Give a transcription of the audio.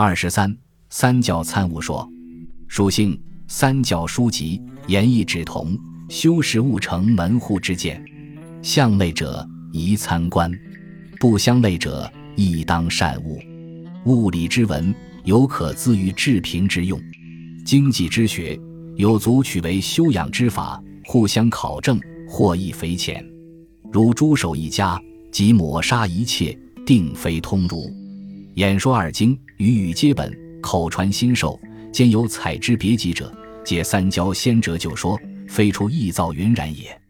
二十三，三教参悟说，属性三教书籍言义指同，修饰悟成门户之见，相类者宜参观，不相类者亦当善悟。物理之文有可资于治平之用，经济之学有足取为修养之法，互相考证，获益匪浅。如诸守一家，即抹杀一切，定非通儒。演说二经，语语皆本，口传心授，兼有采之别集者，皆三教先哲旧说，非出臆造云然也。